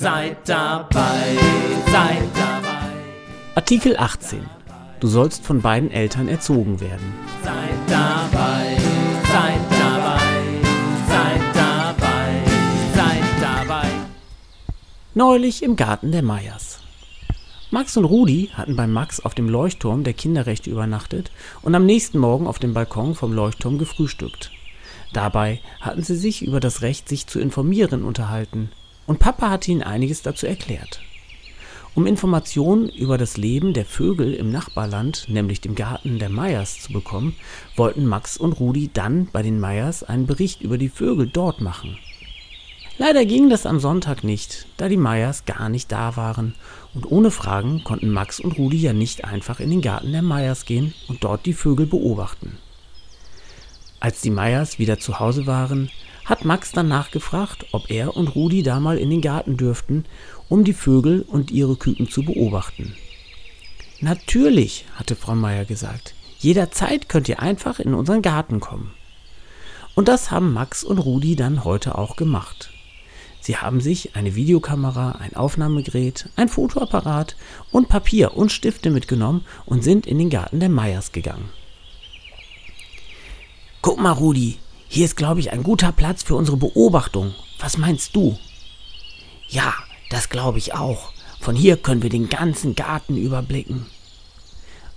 Seid dabei, seid dabei. Artikel 18. Du sollst von beiden Eltern erzogen werden. Seid dabei, seid dabei, seid dabei, seid dabei. Neulich im Garten der Meyers. Max und Rudi hatten bei Max auf dem Leuchtturm der Kinderrechte übernachtet und am nächsten Morgen auf dem Balkon vom Leuchtturm gefrühstückt. Dabei hatten sie sich über das Recht, sich zu informieren, unterhalten und Papa hatte ihnen einiges dazu erklärt. Um Informationen über das Leben der Vögel im Nachbarland, nämlich dem Garten der Meyers, zu bekommen, wollten Max und Rudi dann bei den Meyers einen Bericht über die Vögel dort machen. Leider ging das am Sonntag nicht, da die Meyers gar nicht da waren, und ohne Fragen konnten Max und Rudi ja nicht einfach in den Garten der Meyers gehen und dort die Vögel beobachten. Als die Meyers wieder zu Hause waren, hat Max dann nachgefragt, ob er und Rudi da mal in den Garten dürften, um die Vögel und ihre Küken zu beobachten. Natürlich, hatte Frau Meier gesagt. Jederzeit könnt ihr einfach in unseren Garten kommen. Und das haben Max und Rudi dann heute auch gemacht. Sie haben sich eine Videokamera, ein Aufnahmegerät, ein Fotoapparat und Papier und Stifte mitgenommen und sind in den Garten der Meyers gegangen. Guck mal, Rudi, hier ist, glaube ich, ein guter Platz für unsere Beobachtung. Was meinst du? Ja, das glaube ich auch. Von hier können wir den ganzen Garten überblicken.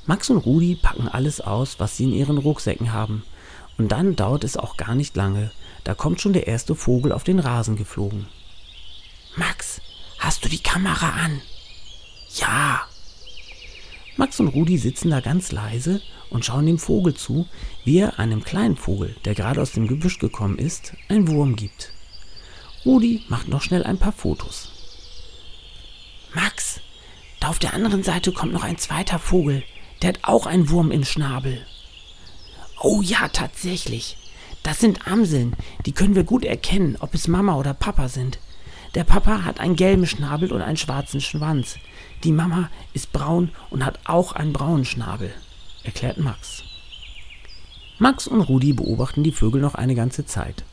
Max und Rudi packen alles aus, was sie in ihren Rucksäcken haben. Und dann dauert es auch gar nicht lange. Da kommt schon der erste Vogel auf den Rasen geflogen. Max, hast du die Kamera an? Ja. Max und Rudi sitzen da ganz leise und schauen dem Vogel zu, wie er einem kleinen Vogel, der gerade aus dem Gebüsch gekommen ist, ein Wurm gibt. Rudi macht noch schnell ein paar Fotos. Max, da auf der anderen Seite kommt noch ein zweiter Vogel, der hat auch einen Wurm im Schnabel. Oh ja, tatsächlich. Das sind Amseln, die können wir gut erkennen, ob es Mama oder Papa sind. Der Papa hat einen gelben Schnabel und einen schwarzen Schwanz. Die Mama ist braun und hat auch einen braunen Schnabel erklärt Max. Max und Rudi beobachten die Vögel noch eine ganze Zeit.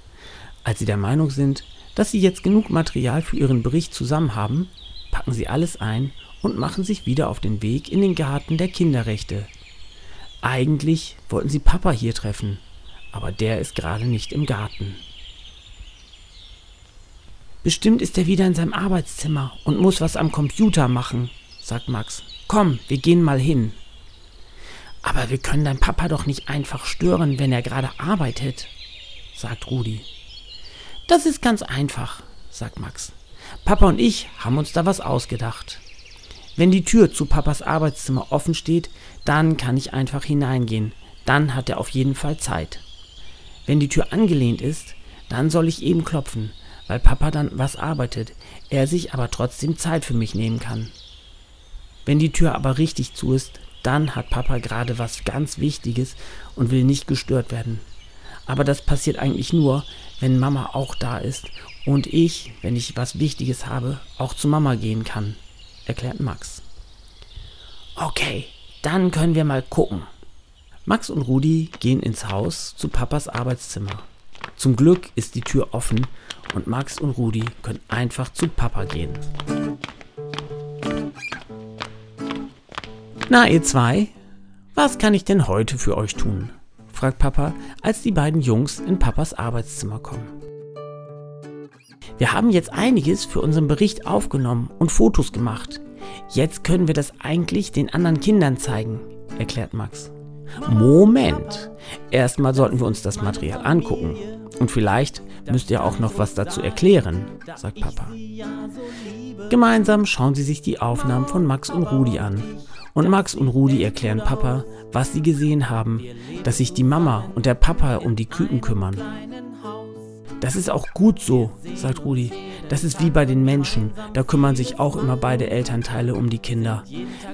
Als sie der Meinung sind, dass sie jetzt genug Material für ihren Bericht zusammen haben, packen sie alles ein und machen sich wieder auf den Weg in den Garten der Kinderrechte. Eigentlich wollten sie Papa hier treffen, aber der ist gerade nicht im Garten. Bestimmt ist er wieder in seinem Arbeitszimmer und muss was am Computer machen, sagt Max. Komm, wir gehen mal hin. Aber wir können dein Papa doch nicht einfach stören, wenn er gerade arbeitet, sagt Rudi. Das ist ganz einfach, sagt Max. Papa und ich haben uns da was ausgedacht. Wenn die Tür zu Papas Arbeitszimmer offen steht, dann kann ich einfach hineingehen. Dann hat er auf jeden Fall Zeit. Wenn die Tür angelehnt ist, dann soll ich eben klopfen, weil Papa dann was arbeitet, er sich aber trotzdem Zeit für mich nehmen kann. Wenn die Tür aber richtig zu ist, dann hat Papa gerade was ganz Wichtiges und will nicht gestört werden. Aber das passiert eigentlich nur, wenn Mama auch da ist und ich, wenn ich was Wichtiges habe, auch zu Mama gehen kann, erklärt Max. Okay, dann können wir mal gucken. Max und Rudi gehen ins Haus zu Papas Arbeitszimmer. Zum Glück ist die Tür offen und Max und Rudi können einfach zu Papa gehen. Na, ihr zwei, was kann ich denn heute für euch tun? fragt Papa, als die beiden Jungs in Papas Arbeitszimmer kommen. Wir haben jetzt einiges für unseren Bericht aufgenommen und Fotos gemacht. Jetzt können wir das eigentlich den anderen Kindern zeigen, erklärt Max. Moment, erstmal sollten wir uns das Material angucken. Und vielleicht müsst ihr auch noch was dazu erklären, sagt Papa. Gemeinsam schauen sie sich die Aufnahmen von Max und Rudi an und Max und Rudi erklären Papa, was sie gesehen haben, dass sich die Mama und der Papa um die Küken kümmern. Das ist auch gut so, sagt Rudi. Das ist wie bei den Menschen. Da kümmern sich auch immer beide Elternteile um die Kinder.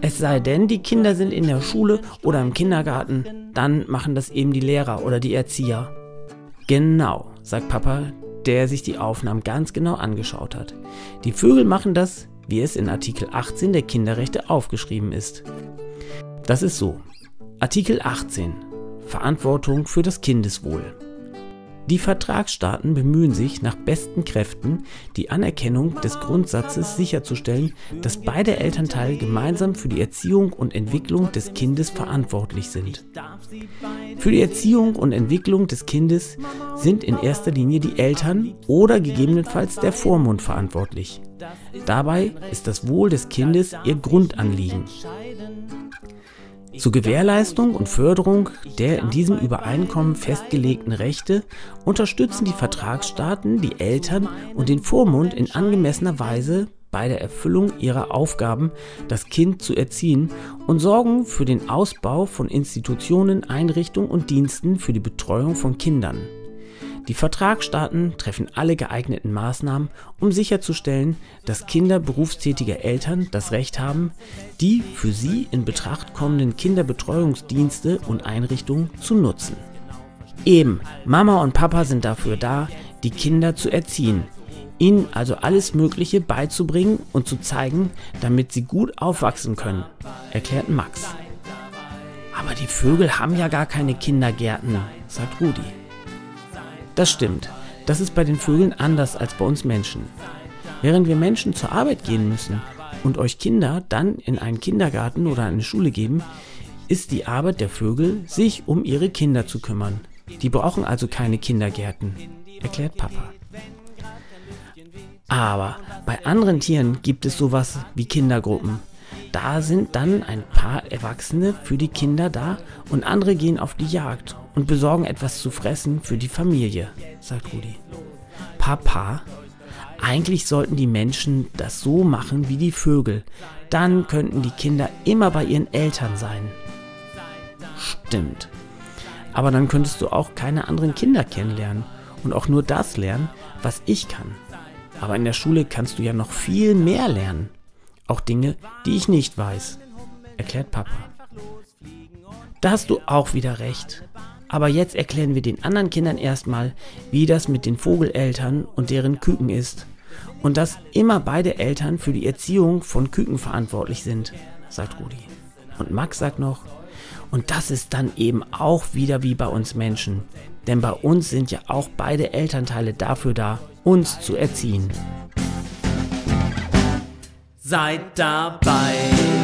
Es sei denn, die Kinder sind in der Schule oder im Kindergarten. Dann machen das eben die Lehrer oder die Erzieher. Genau, sagt Papa, der sich die Aufnahmen ganz genau angeschaut hat. Die Vögel machen das, wie es in Artikel 18 der Kinderrechte aufgeschrieben ist. Das ist so. Artikel 18 Verantwortung für das Kindeswohl. Die Vertragsstaaten bemühen sich nach besten Kräften, die Anerkennung des Grundsatzes sicherzustellen, dass beide Elternteile gemeinsam für die Erziehung und Entwicklung des Kindes verantwortlich sind. Für die Erziehung und Entwicklung des Kindes sind in erster Linie die Eltern oder gegebenenfalls der Vormund verantwortlich. Dabei ist das Wohl des Kindes ihr Grundanliegen. Zur Gewährleistung und Förderung der in diesem Übereinkommen festgelegten Rechte unterstützen die Vertragsstaaten die Eltern und den Vormund in angemessener Weise bei der Erfüllung ihrer Aufgaben, das Kind zu erziehen und sorgen für den Ausbau von Institutionen, Einrichtungen und Diensten für die Betreuung von Kindern. Die Vertragsstaaten treffen alle geeigneten Maßnahmen, um sicherzustellen, dass Kinder berufstätiger Eltern das Recht haben, die für sie in Betracht kommenden Kinderbetreuungsdienste und Einrichtungen zu nutzen. Eben, Mama und Papa sind dafür da, die Kinder zu erziehen, ihnen also alles Mögliche beizubringen und zu zeigen, damit sie gut aufwachsen können, erklärt Max. Aber die Vögel haben ja gar keine Kindergärten, sagt Rudi. Das stimmt. Das ist bei den Vögeln anders als bei uns Menschen. Während wir Menschen zur Arbeit gehen müssen und euch Kinder dann in einen Kindergarten oder eine Schule geben, ist die Arbeit der Vögel, sich um ihre Kinder zu kümmern. Die brauchen also keine Kindergärten, erklärt Papa. Aber bei anderen Tieren gibt es sowas wie Kindergruppen. Da sind dann ein paar Erwachsene für die Kinder da und andere gehen auf die Jagd und besorgen etwas zu fressen für die Familie, sagt Rudi. Papa, eigentlich sollten die Menschen das so machen wie die Vögel. Dann könnten die Kinder immer bei ihren Eltern sein. Stimmt. Aber dann könntest du auch keine anderen Kinder kennenlernen und auch nur das lernen, was ich kann. Aber in der Schule kannst du ja noch viel mehr lernen. Auch Dinge, die ich nicht weiß, erklärt Papa. Da hast du auch wieder recht. Aber jetzt erklären wir den anderen Kindern erstmal, wie das mit den Vogeleltern und deren Küken ist. Und dass immer beide Eltern für die Erziehung von Küken verantwortlich sind, sagt Rudi. Und Max sagt noch, und das ist dann eben auch wieder wie bei uns Menschen. Denn bei uns sind ja auch beide Elternteile dafür da, uns zu erziehen. Seid dabei.